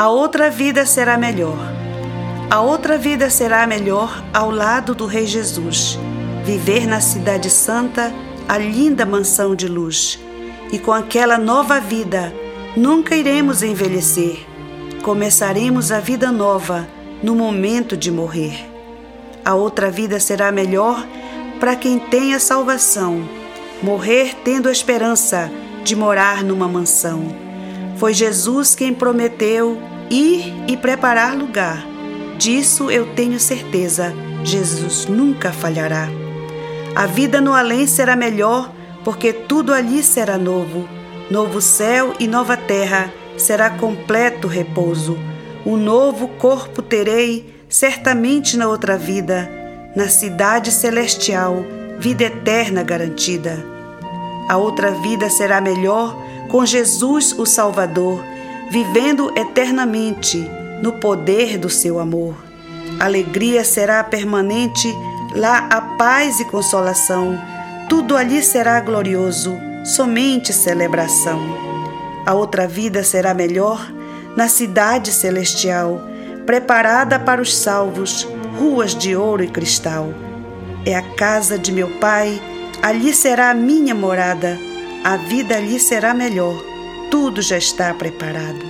A outra vida será melhor. A outra vida será melhor ao lado do Rei Jesus. Viver na Cidade Santa, a linda mansão de luz. E com aquela nova vida, nunca iremos envelhecer. Começaremos a vida nova no momento de morrer. A outra vida será melhor para quem tem a salvação, morrer tendo a esperança de morar numa mansão. Foi Jesus quem prometeu ir e preparar lugar. Disso eu tenho certeza, Jesus nunca falhará. A vida no além será melhor, porque tudo ali será novo. Novo céu e nova terra será completo repouso. Um novo corpo terei, certamente na outra vida na cidade celestial, vida eterna garantida. A outra vida será melhor com Jesus, o Salvador, vivendo eternamente no poder do seu amor. Alegria será permanente, lá a paz e consolação. Tudo ali será glorioso, somente celebração. A outra vida será melhor na cidade celestial, preparada para os salvos ruas de ouro e cristal. É a casa de meu Pai, ali será a minha morada, a vida ali será melhor, tudo já está preparado.